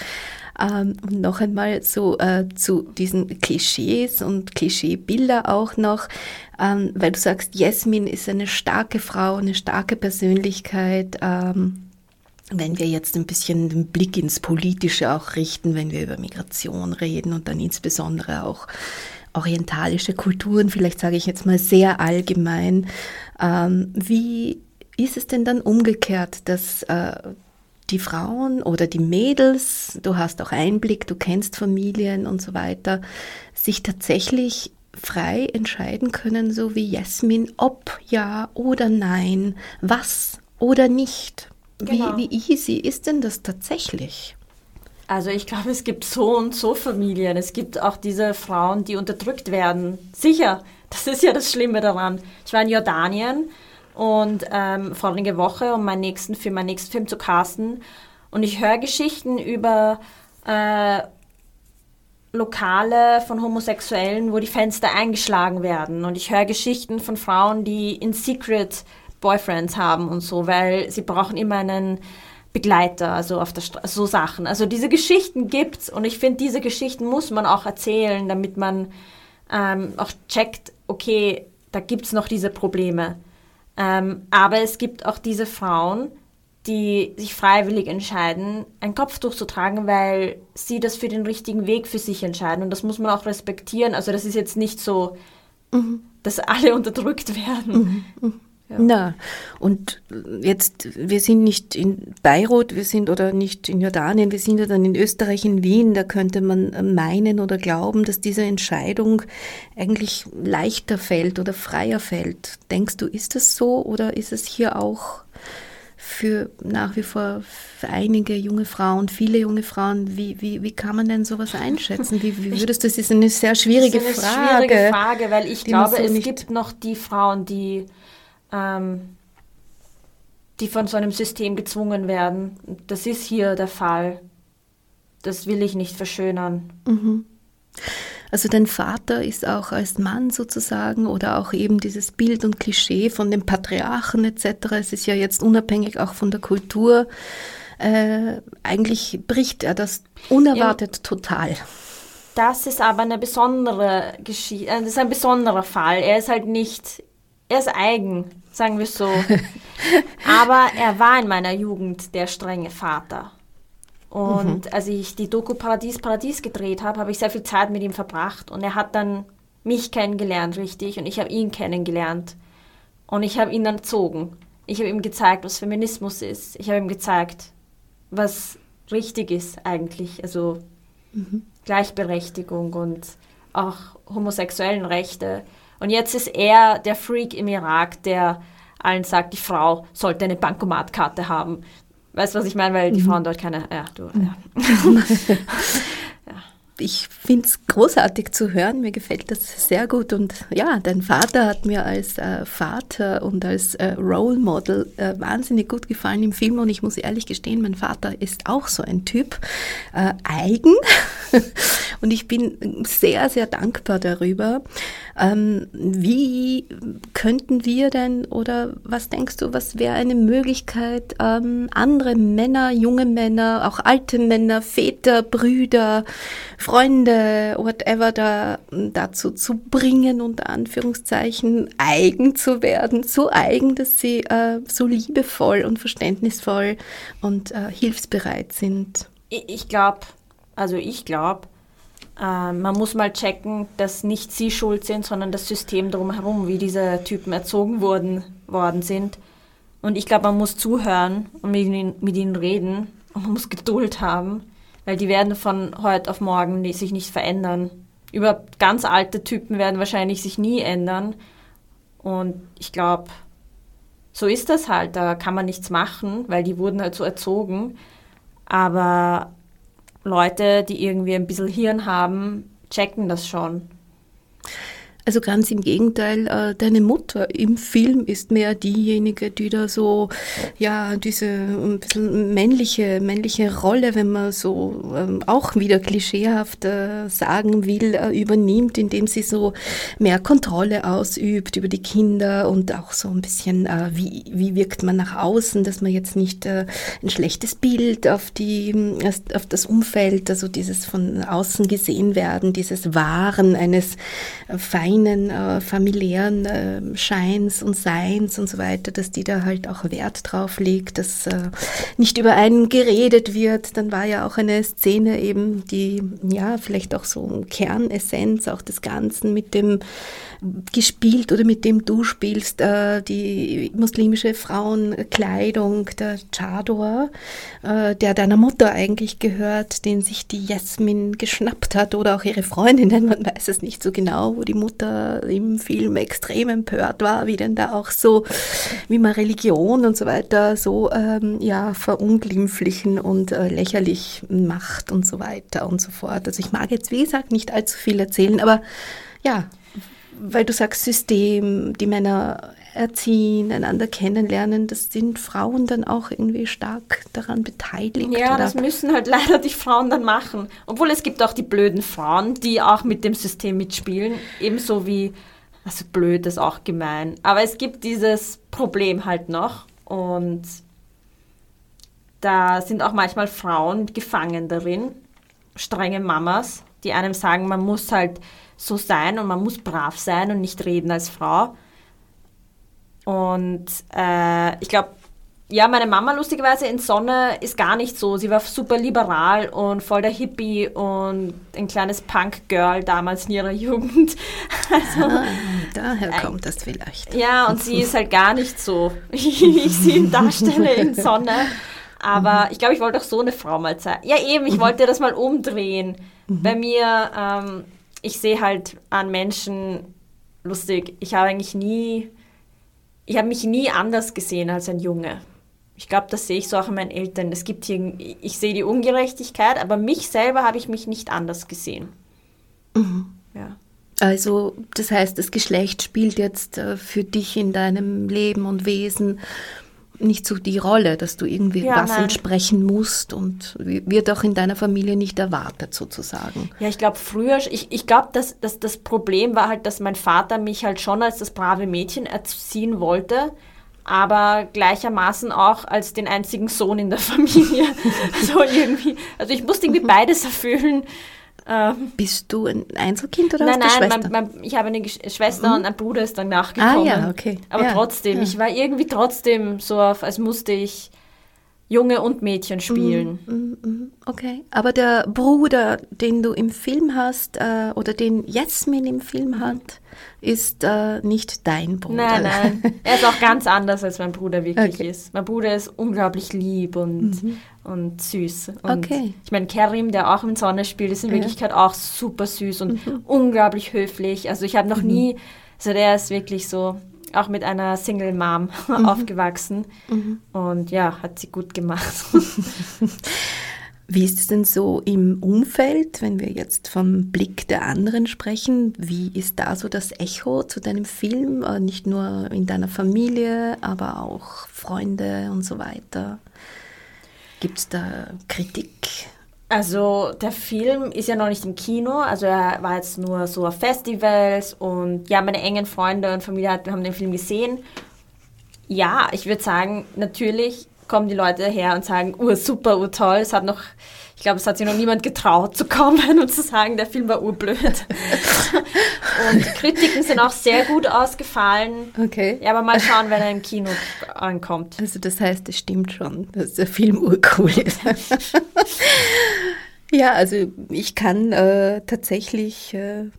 Ähm, und noch einmal so äh, zu diesen Klischees und Klischeebilder auch noch, ähm, weil du sagst, Jasmin ist eine starke Frau, eine starke Persönlichkeit. Ähm, wenn wir jetzt ein bisschen den Blick ins Politische auch richten, wenn wir über Migration reden und dann insbesondere auch orientalische Kulturen, vielleicht sage ich jetzt mal sehr allgemein, wie ist es denn dann umgekehrt, dass äh, die Frauen oder die Mädels, du hast auch Einblick, du kennst Familien und so weiter, sich tatsächlich frei entscheiden können, so wie Jasmin, ob ja oder nein, was oder nicht. Genau. Wie, wie easy ist denn das tatsächlich? Also ich glaube, es gibt so und so Familien. Es gibt auch diese Frauen, die unterdrückt werden. Sicher, das ist ja das Schlimme daran. Ich war in Jordanien und ähm, vorige Woche, um meinen nächsten, für meinen nächsten Film zu casten. Und ich höre Geschichten über äh, Lokale von Homosexuellen, wo die Fenster eingeschlagen werden. Und ich höre Geschichten von Frauen, die in Secret Boyfriends haben und so, weil sie brauchen immer einen Begleiter, also auf der Straße, so Sachen. Also diese Geschichten gibt's und ich finde, diese Geschichten muss man auch erzählen, damit man ähm, auch checkt, okay, da gibt's noch diese Probleme. Ähm, aber es gibt auch diese Frauen, die sich freiwillig entscheiden, ein Kopftuch zu tragen, weil sie das für den richtigen Weg für sich entscheiden. Und das muss man auch respektieren. Also das ist jetzt nicht so, dass alle unterdrückt werden. Ja. Na, und jetzt, wir sind nicht in Beirut, wir sind oder nicht in Jordanien, wir sind ja dann in Österreich, in Wien, da könnte man meinen oder glauben, dass diese Entscheidung eigentlich leichter fällt oder freier fällt. Denkst du, ist das so oder ist es hier auch für nach wie vor für einige junge Frauen, viele junge Frauen, wie, wie, wie kann man denn sowas einschätzen? Wie, wie würdest du, das ist eine sehr schwierige das ist eine Frage. schwierige Frage, weil ich glaube, so es gibt noch die Frauen, die, ähm, die von so einem System gezwungen werden. Das ist hier der Fall. Das will ich nicht verschönern. Also dein Vater ist auch als Mann sozusagen oder auch eben dieses Bild und Klischee von dem Patriarchen etc. Es ist ja jetzt unabhängig auch von der Kultur. Äh, eigentlich bricht er das unerwartet total. Das ist aber eine besondere Geschichte, äh, das ist ein besonderer Fall. Er ist halt nicht, er ist eigen, sagen wir so. aber er war in meiner Jugend der strenge Vater. Und als ich die Doku Paradies Paradies gedreht habe, habe ich sehr viel Zeit mit ihm verbracht und er hat dann mich kennengelernt, richtig, und ich habe ihn kennengelernt. Und ich habe ihn dann erzogen. Ich habe ihm gezeigt, was Feminismus ist. Ich habe ihm gezeigt, was richtig ist eigentlich. Also Gleichberechtigung und auch homosexuellen Rechte. Und jetzt ist er der Freak im Irak, der allen sagt, die Frau sollte eine Bankomatkarte haben. Weißt du, was ich meine? Weil die Frauen dort keine. Ja, du. Ja. Ich finde es großartig zu hören, mir gefällt das sehr gut. Und ja, dein Vater hat mir als äh, Vater und als äh, Role Model äh, wahnsinnig gut gefallen im Film. Und ich muss ehrlich gestehen, mein Vater ist auch so ein Typ, äh, eigen. und ich bin sehr, sehr dankbar darüber. Ähm, wie könnten wir denn oder was denkst du, was wäre eine Möglichkeit, ähm, andere Männer, junge Männer, auch alte Männer, Väter, Brüder, Freunde, whatever, da, dazu zu bringen, unter Anführungszeichen, eigen zu werden, so eigen, dass sie äh, so liebevoll und verständnisvoll und äh, hilfsbereit sind. Ich, ich glaube, also ich glaube, äh, man muss mal checken, dass nicht sie schuld sind, sondern das System drumherum, wie diese Typen erzogen wurden, worden sind. Und ich glaube, man muss zuhören und mit ihnen, mit ihnen reden und man muss Geduld haben, weil die werden von heute auf morgen sich nicht verändern. Über ganz alte Typen werden wahrscheinlich sich nie ändern. Und ich glaube, so ist das halt. Da kann man nichts machen, weil die wurden halt so erzogen. Aber Leute, die irgendwie ein bisschen Hirn haben, checken das schon. Also ganz im Gegenteil, äh, deine Mutter im Film ist mehr diejenige, die da so, ja, diese ein bisschen männliche, männliche Rolle, wenn man so ähm, auch wieder klischeehaft äh, sagen will, äh, übernimmt, indem sie so mehr Kontrolle ausübt über die Kinder und auch so ein bisschen, wie, wie wirkt man nach außen, dass man jetzt nicht ein schlechtes Bild auf die, auf das Umfeld, also dieses von außen gesehen werden, dieses Wahren eines äh, feinen äh, familiären äh, Scheins und Seins und so weiter, dass die da halt auch Wert drauf legt, dass äh, nicht über einen geredet wird. Dann war ja auch eine Szene eben, die ja vielleicht auch so Kernessenz auch des Ganzen mit dem gespielt oder mit dem du spielst, äh, die muslimische Frauenkleidung, der Chador, äh, der deiner Mutter eigentlich gehört, den sich die Jasmin geschnappt hat oder auch ihre Freundinnen, man weiß es nicht so genau, wo die Mutter im Film extrem empört war, wie denn da auch so, wie man Religion und so weiter so ähm, ja verunglimpflichen und äh, lächerlich macht und so weiter und so fort. Also ich mag jetzt wie gesagt nicht allzu viel erzählen, aber ja, weil du sagst System, die Männer erziehen, einander kennenlernen, das sind Frauen dann auch irgendwie stark daran beteiligt. Ja, oder? das müssen halt leider die Frauen dann machen. Obwohl es gibt auch die blöden Frauen, die auch mit dem System mitspielen, ebenso wie, also blöd ist auch gemein, aber es gibt dieses Problem halt noch und da sind auch manchmal Frauen gefangen darin, strenge Mamas, die einem sagen, man muss halt so sein und man muss brav sein und nicht reden als Frau. Und äh, ich glaube, ja, meine Mama lustigerweise in Sonne ist gar nicht so. Sie war super liberal und voll der Hippie und ein kleines Punk-Girl damals in ihrer Jugend. Also, Ah, daher kommt das vielleicht. ja, und sie ist halt gar nicht so, wie ich sie darstelle in Sonne. Aber ich glaube, ich wollte auch so eine Frau mal zeigen. Ja, eben, ich wollte das mal umdrehen. Bei mir, ähm, ich sehe halt an Menschen lustig. Ich habe eigentlich nie, ich habe mich nie anders gesehen als ein Junge. Ich glaube, das sehe ich so auch an meinen Eltern. Es gibt hier, ich sehe die Ungerechtigkeit, aber mich selber habe ich mich nicht anders gesehen. Ja. Also das heißt, das Geschlecht spielt jetzt äh, für dich in deinem Leben und Wesen nicht so die Rolle, dass du irgendwie Ja, was nein. entsprechen musst und wi- wird auch in deiner Familie nicht erwartet sozusagen. Ja, ich glaube früher, ich, ich glaube, dass, dass das Problem war halt, dass mein Vater mich halt schon als das brave Mädchen erziehen wollte, aber gleichermaßen auch als den einzigen Sohn in der Familie. so irgendwie. Also ich musste irgendwie beides erfüllen. Ähm, Bist du ein Einzelkind oder nein, hast du nein, Schwestern? mein, mein, ich habe eine Schwester und ein Bruder ist dann nachgekommen. Ah, ja, okay. Aber Ja, trotzdem, ja. ich war irgendwie trotzdem so, auf, als musste ich Junge und Mädchen spielen. Mm, mm, Okay, aber der Bruder, den du im Film hast äh, oder den Jasmin im Film hat, ist äh, nicht dein Bruder. Nein, nein. Er ist auch ganz anders, als mein Bruder wirklich Okay. Mhm. ist. Mein Bruder ist unglaublich lieb und, und süß. Und Okay. Ich meine, Kerim, der auch in Sonne spielt, ist in Wirklichkeit auch super süß und Mhm. unglaublich höflich. Also ich habe noch nie, also der ist wirklich so, auch mit einer Single Mom Mhm. aufgewachsen. Und ja, hat sie gut gemacht. Wie ist es denn so im Umfeld, wenn wir jetzt vom Blick der anderen sprechen? Wie ist da so das Echo zu deinem Film? Äh, Nicht nur in deiner Familie, aber auch Freunde und so weiter. Gibt es da Kritik? Also der Film ist ja noch nicht im Kino, also er war jetzt nur so auf Festivals und ja, meine engen Freunde und Familie haben den Film gesehen. Ja, ich würde sagen, natürlich kommen die Leute her und sagen, ur super, ur toll. Es hat noch, ich glaube, es hat sich noch niemand getraut zu kommen und zu sagen, der Film war urblöd. und Kritiken sind auch sehr gut ausgefallen. Okay. Ja, aber mal schauen, wenn er im Kino ankommt. Also das heißt, es stimmt schon, dass der Film urcool ist. ja, also ich kann äh, tatsächlich äh,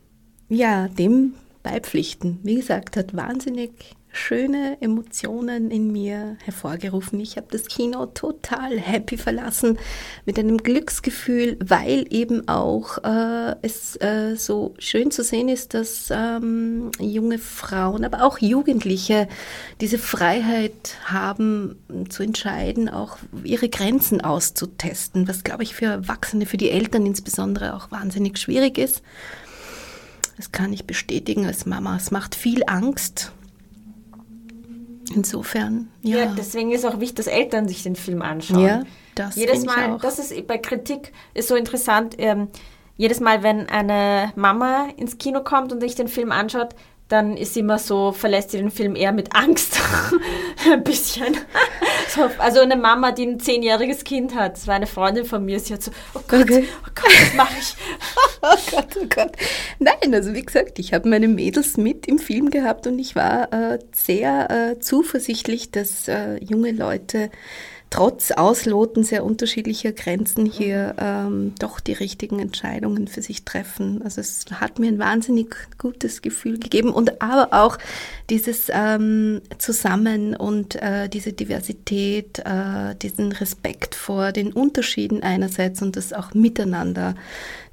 ja, dem beipflichten. Wie gesagt, hat wahnsinnig schöne Emotionen in mir hervorgerufen. Ich habe das Kino total happy verlassen mit einem Glücksgefühl, weil eben auch äh, es äh, so schön zu sehen ist, dass ähm, junge Frauen, aber auch Jugendliche diese Freiheit haben zu entscheiden, auch ihre Grenzen auszutesten, was glaube ich für Erwachsene, für die Eltern insbesondere auch wahnsinnig schwierig ist. Das kann ich bestätigen als Mama. Es macht viel Angst. Insofern, ja. Ja, deswegen ist auch wichtig, dass Eltern sich den Film anschauen. Ja, das jedes Mal, das ist bei Kritik ist so interessant. Ähm, jedes Mal, wenn eine Mama ins Kino kommt und sich den Film anschaut, dann ist immer so, verlässt sie den Film eher mit Angst. ein bisschen. so, also eine Mama, die ein zehnjähriges Kind hat. Das war eine Freundin von mir. Sie hat so, oh Gott, Okay. oh Gott, was mache ich? Oh Gott, oh Gott. Nein, also wie gesagt, ich habe meine Mädels mit im Film gehabt und ich war äh, sehr äh, zuversichtlich, dass äh, junge Leute trotz Ausloten sehr unterschiedlicher Grenzen hier ähm, doch die richtigen Entscheidungen für sich treffen. Also es hat mir ein wahnsinnig gutes Gefühl gegeben und aber auch dieses ähm, Zusammen und äh, diese Diversität, äh, diesen Respekt vor den Unterschieden einerseits und das auch Miteinander,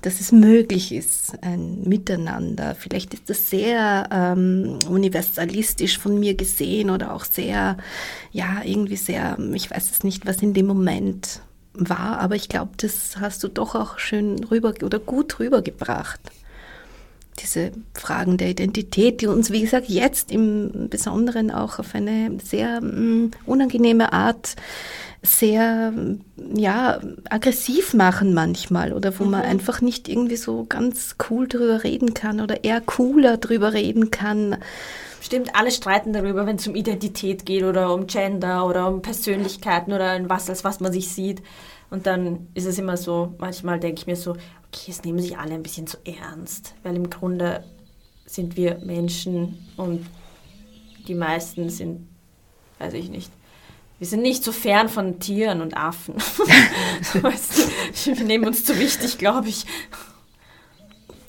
dass es möglich ist, ein Miteinander. Vielleicht ist das sehr ähm, universalistisch von mir gesehen oder auch sehr, ja, irgendwie sehr, ich weiß es nicht, was in dem Moment war, aber ich glaube, das hast du doch auch schön rüber oder gut rübergebracht. Diese Fragen der Identität, die uns, wie gesagt, jetzt im Besonderen auch auf eine sehr mm, unangenehme Art sehr, ja, aggressiv machen manchmal oder wo man einfach nicht irgendwie so ganz cool drüber reden kann oder eher cooler drüber reden kann. Stimmt, alle streiten darüber, wenn es um Identität geht oder um Gender oder um Persönlichkeiten oder in was, als was man sich sieht. Und dann ist es immer so, manchmal denke ich mir so, okay, es nehmen sich alle ein bisschen zu ernst, weil im Grunde sind wir Menschen und die meisten sind, weiß ich nicht, wir sind nicht so fern von Tieren und Affen. Wir nehmen uns zu wichtig, glaube ich.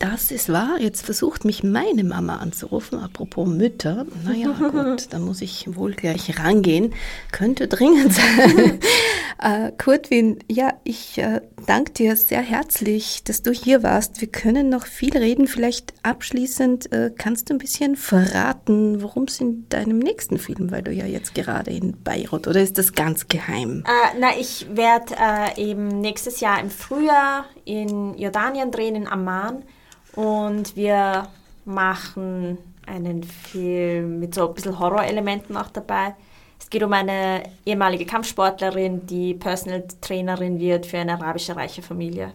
Das ist wahr. Jetzt versucht mich meine Mama anzurufen. Apropos Mütter. Naja, gut, da muss ich wohl gleich rangehen. Könnte dringend sein. äh, Kurtwin, ja, ich äh, danke dir sehr herzlich, dass du hier warst. Wir können noch viel reden. Vielleicht abschließend äh, kannst du ein bisschen verraten, worum es in deinem nächsten Film, weil du ja jetzt gerade in Beirut, oder ist das ganz geheim? Äh, na, ich werde äh, eben nächstes Jahr im Frühjahr in Jordanien drehen, in Amman. Und wir machen einen Film mit so ein bisschen Horrorelementen auch dabei. Es geht um eine ehemalige Kampfsportlerin, die Personal Trainerin wird für eine arabische reiche Familie.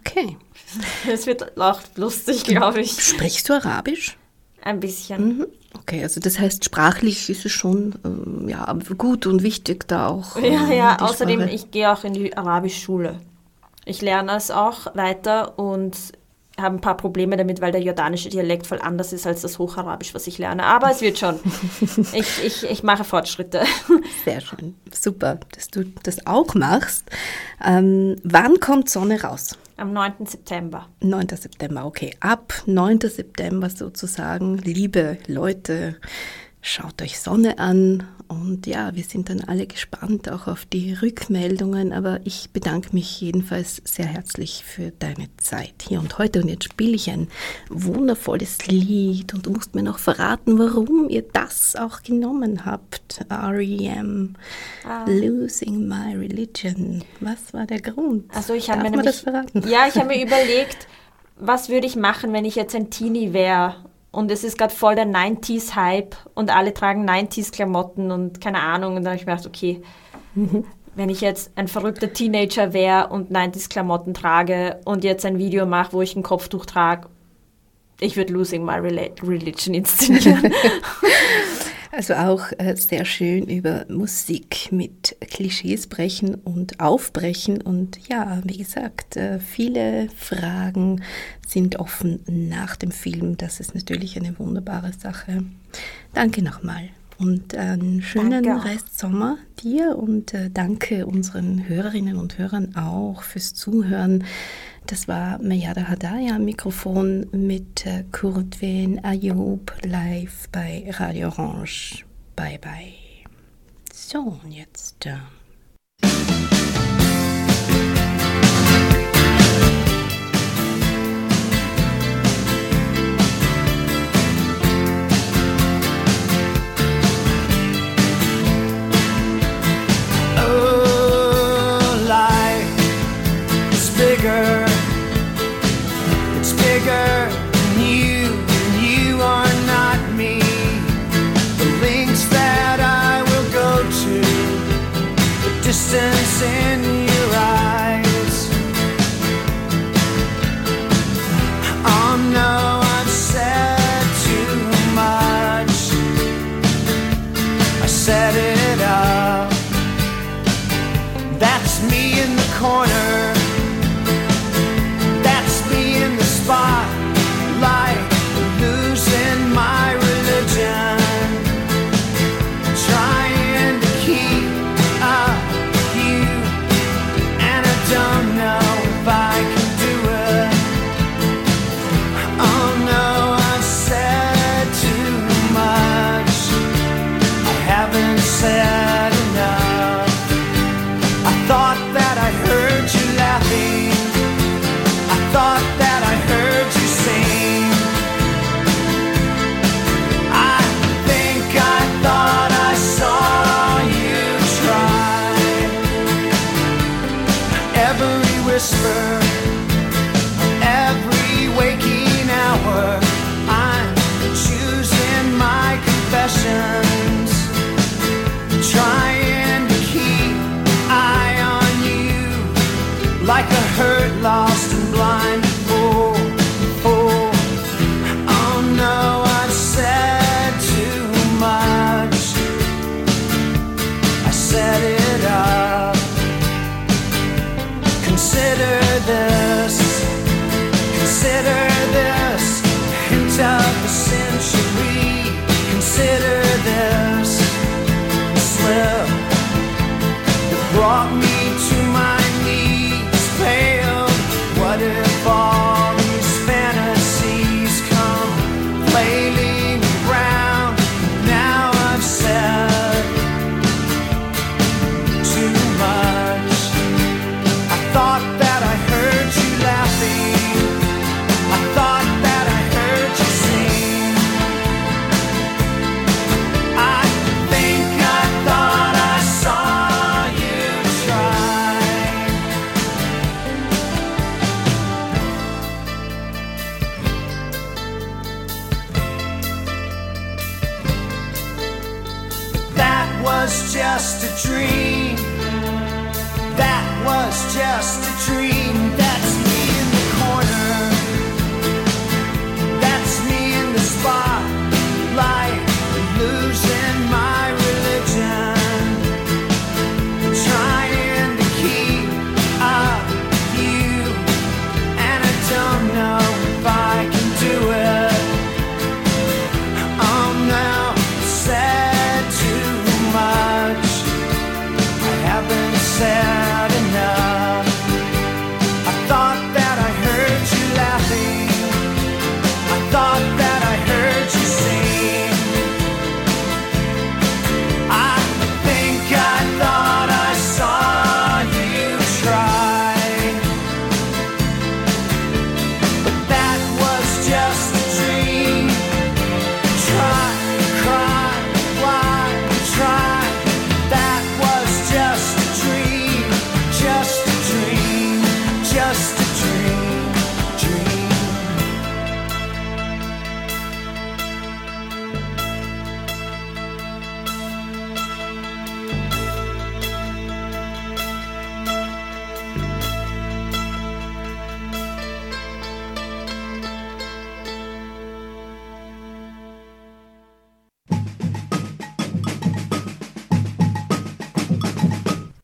Okay. Es wird auch lustig, glaube ich. Sprichst du Arabisch? Ein bisschen. Mhm. Okay, also das heißt, sprachlich ist es schon ähm, ja, gut und wichtig da auch. Ja, ähm, ja, die außerdem, Sprache. ich gehe auch in die Arabischschule. Ich lerne es auch weiter und habe ein paar Probleme damit, weil der jordanische Dialekt voll anders ist als das Hocharabisch, was ich lerne. Aber es wird schon. ich, ich, ich mache Fortschritte. Sehr schön. Super, dass du das auch machst. Ähm, wann kommt Sonne raus? Am 9. September. 9. September, okay. Ab 9. September sozusagen, liebe Leute, schaut euch Sonne an und ja, wir sind dann alle gespannt auch auf die Rückmeldungen, aber ich bedanke mich jedenfalls sehr herzlich für deine Zeit hier und heute und jetzt spiele ich ein wundervolles Lied und du musst mir noch verraten, warum ihr das auch genommen habt. R.E.M. Losing My Religion. Was war der Grund? Also ich habe mir nämlich, das verraten? Ja, ich habe mir überlegt, was würde ich machen, wenn ich jetzt ein Teenie wäre? Und es ist gerade voll der 90s-Hype und alle tragen 90s-Klamotten und keine Ahnung. Und da habe ich mir gedacht, okay, wenn ich jetzt ein verrückter Teenager wäre und 90s-Klamotten trage und jetzt ein Video mache, wo ich ein Kopftuch trage, ich würde Losing My Religion inszenieren. Also auch äh, sehr schön über Musik mit Klischees brechen und aufbrechen. Und ja, wie gesagt, äh, viele Fragen sind offen nach dem Film. Das ist natürlich eine wunderbare Sache. Danke nochmal. Und einen schönen Danke auch. Restsommer dir und äh, danke unseren Hörerinnen und Hörern auch fürs Zuhören. Das war Mejada Hadaya am Mikrofon mit äh, Kurtwen Ayub live bei Radio Orange. Bye bye. So, und jetzt. Äh,